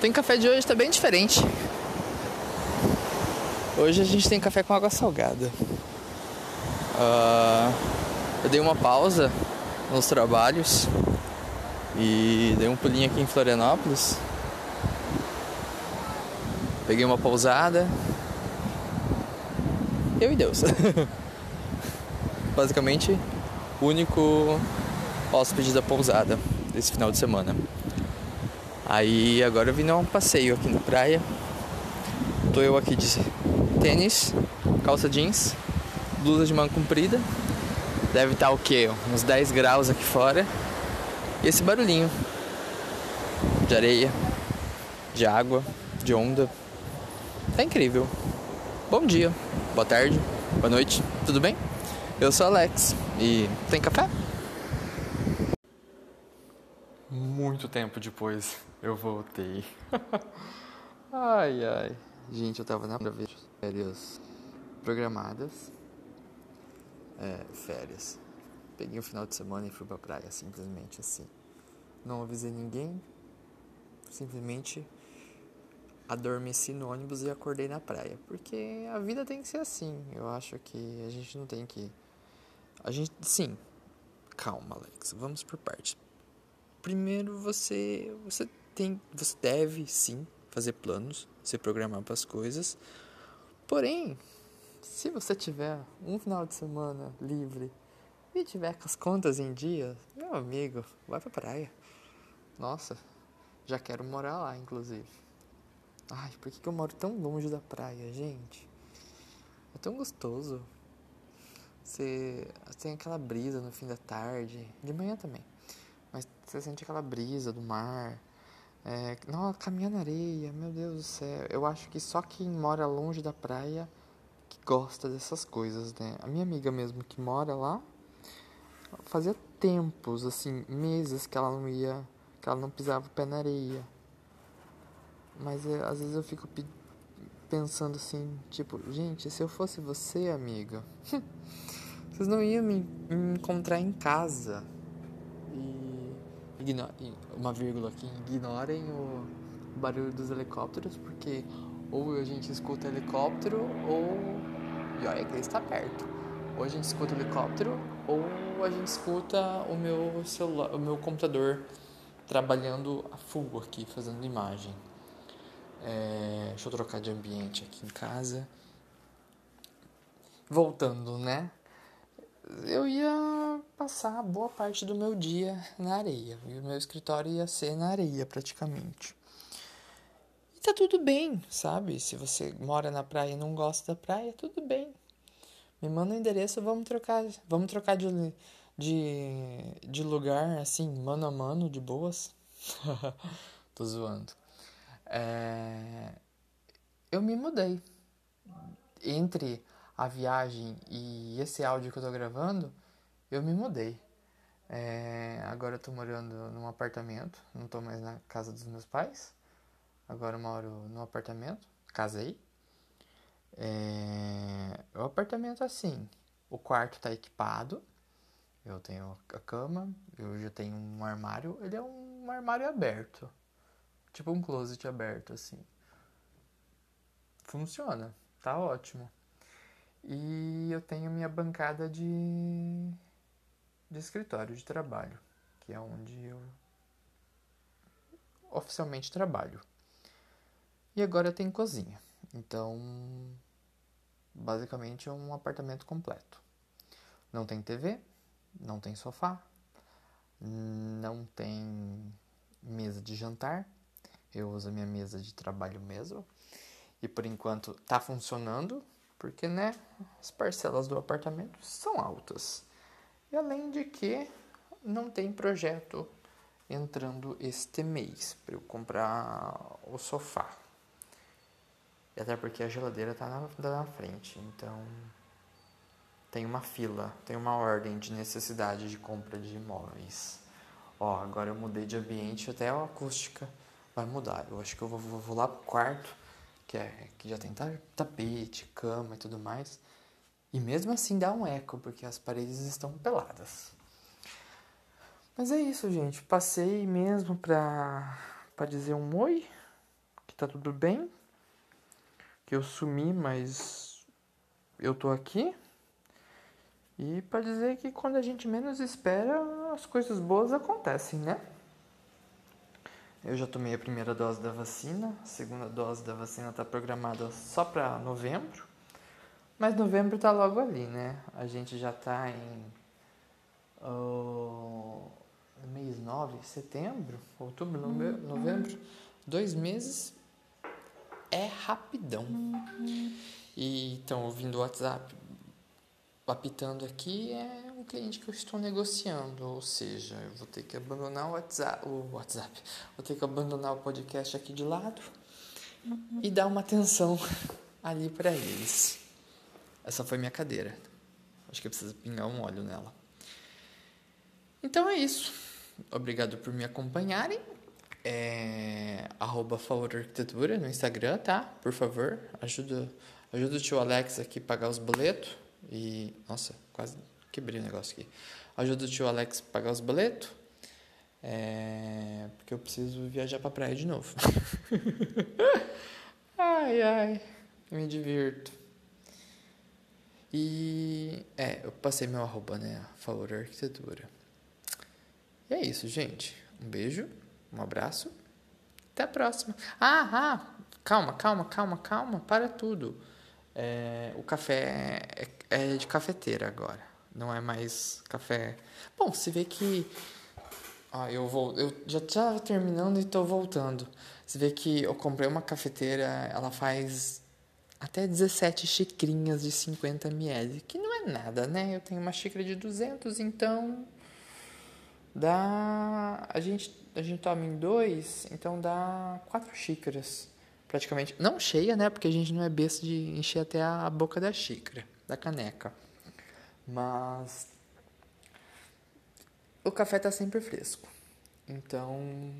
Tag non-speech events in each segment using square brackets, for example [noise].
Tem café de hoje tá bem diferente. Hoje a gente tem café com água salgada. Uh, eu dei uma pausa nos trabalhos e dei um pulinho aqui em Florianópolis. Peguei uma pousada. Eu e Deus. [laughs] Basicamente, único hóspede da pousada desse final de semana. Aí agora eu vim dar um passeio aqui na praia. Tô eu aqui de tênis, calça jeans, blusa de manga comprida. Deve estar o quê? Uns 10 graus aqui fora. E esse barulhinho de areia, de água, de onda. Tá incrível. Bom dia, boa tarde, boa noite, tudo bem? Eu sou Alex e tem café? Muito tempo depois eu voltei. [laughs] ai ai. Gente, eu tava na vez férias programadas. É, férias. Peguei um final de semana e fui pra praia, simplesmente assim. Não avisei ninguém. Simplesmente adormeci no ônibus e acordei na praia. Porque a vida tem que ser assim. Eu acho que a gente não tem que. A gente. Sim. Calma, Alex. Vamos por partes. Primeiro você. Você tem. Você deve sim fazer planos, se programar para as coisas. Porém, se você tiver um final de semana livre e tiver com as contas em dia, meu amigo, vai pra praia. Nossa, já quero morar lá, inclusive. Ai, por que, que eu moro tão longe da praia, gente? É tão gostoso. Você tem aquela brisa no fim da tarde, de manhã também. Mas você sente aquela brisa do mar, é, não, caminhar na areia, meu Deus do céu. Eu acho que só quem mora longe da praia que gosta dessas coisas, né? A minha amiga mesmo que mora lá, fazia tempos, assim, meses que ela não ia, que ela não pisava o pé na areia. Mas é, às vezes eu fico pensando assim, tipo, gente, se eu fosse você, amiga, [laughs] vocês não iam me, me encontrar em casa uma vírgula aqui, ignorem o barulho dos helicópteros, porque ou a gente escuta helicóptero ou. E olha que ele está perto. Ou a gente escuta helicóptero ou a gente escuta o meu celular, o meu computador trabalhando a full aqui, fazendo imagem. É, deixa eu trocar de ambiente aqui em casa. Voltando, né? eu ia passar boa parte do meu dia na areia. E o meu escritório ia ser na areia, praticamente. E tá tudo bem, sabe? Se você mora na praia e não gosta da praia, tudo bem. Me manda o um endereço, vamos trocar, vamos trocar de, de, de lugar, assim, mano a mano, de boas. [laughs] Tô zoando. É... Eu me mudei. Entre a viagem e esse áudio que eu tô gravando, eu me mudei. É, agora eu tô morando num apartamento, não tô mais na casa dos meus pais. Agora eu moro num apartamento, casei. É, o apartamento assim, o quarto tá equipado. Eu tenho a cama, eu já tenho um armário, ele é um armário aberto. Tipo um closet aberto assim. Funciona, tá ótimo. E eu tenho minha bancada de, de escritório de trabalho, que é onde eu oficialmente trabalho. E agora tenho cozinha. Então, basicamente é um apartamento completo. Não tem TV, não tem sofá, não tem mesa de jantar. Eu uso a minha mesa de trabalho mesmo. E por enquanto tá funcionando, porque né, as parcelas do apartamento são altas. E além de que não tem projeto entrando este mês para eu comprar o sofá. E até porque a geladeira está na, tá na frente, então tem uma fila, tem uma ordem de necessidade de compra de imóveis. Ó, agora eu mudei de ambiente, até a acústica vai mudar. Eu acho que eu vou, vou, vou lá pro quarto que, é, que já tem tapete, cama e tudo mais. E mesmo assim dá um eco, porque as paredes estão peladas. Mas é isso, gente. Passei mesmo pra, pra dizer um oi. tá tudo bem, que eu sumi, mas eu tô aqui. E para dizer que quando a gente menos espera, as coisas boas acontecem, né? Eu já tomei a primeira dose da vacina, a segunda dose da vacina está programada só para novembro, mas novembro está logo ali, né? A gente já está em uh, mês 9, setembro, outubro, novembro, dois meses é rapidão. E estão ouvindo o WhatsApp apitando aqui é um cliente que eu estou negociando, ou seja, eu vou ter que abandonar o WhatsApp, o WhatsApp, vou ter que abandonar o podcast aqui de lado e dar uma atenção ali para eles. Essa foi minha cadeira. Acho que eu preciso pingar um óleo nela. Então é isso. Obrigado por me acompanharem. É, arroba Arquitetura no Instagram, tá? Por favor, ajuda, ajuda o tio Alex aqui a pagar os boletos. E, nossa, quase quebrei o negócio aqui. Ajuda o tio Alex a pagar os boletos. É, porque eu preciso viajar pra praia de novo. [laughs] ai, ai, me divirto. E, é, eu passei meu arroba, né? Favor Arquitetura. E é isso, gente. Um beijo, um abraço. Até a próxima. Ah, ah, calma, calma, calma, calma, para tudo. É, o café é, é, de cafeteira agora, não é mais café. Bom, se vê que. Ah, eu vou. Eu já estava terminando e estou voltando. Você vê que eu comprei uma cafeteira, ela faz até 17 xicrinhas de 50 ml, que não é nada, né? Eu tenho uma xícara de 200, então dá a gente a gente toma em dois, então dá quatro xícaras praticamente. Não cheia, né? Porque a gente não é besta de encher até a boca da xícara, da caneca. Mas o café tá sempre fresco. Então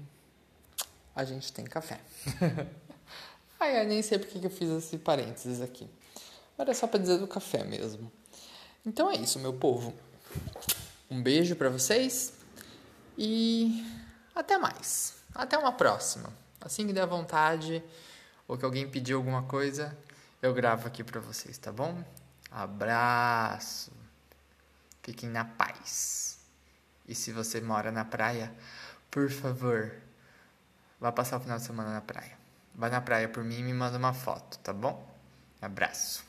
a gente tem café. [laughs] Ai, eu nem sei porque que eu fiz esse parênteses aqui. Era só para dizer do café mesmo. Então é isso, meu povo. Um beijo para vocês e até mais. Até uma próxima. Assim que der vontade, ou que alguém pediu alguma coisa, eu gravo aqui para vocês, tá bom? Abraço. Fiquem na paz. E se você mora na praia, por favor, vá passar o final de semana na praia. Vá na praia por mim e me manda uma foto, tá bom? Abraço.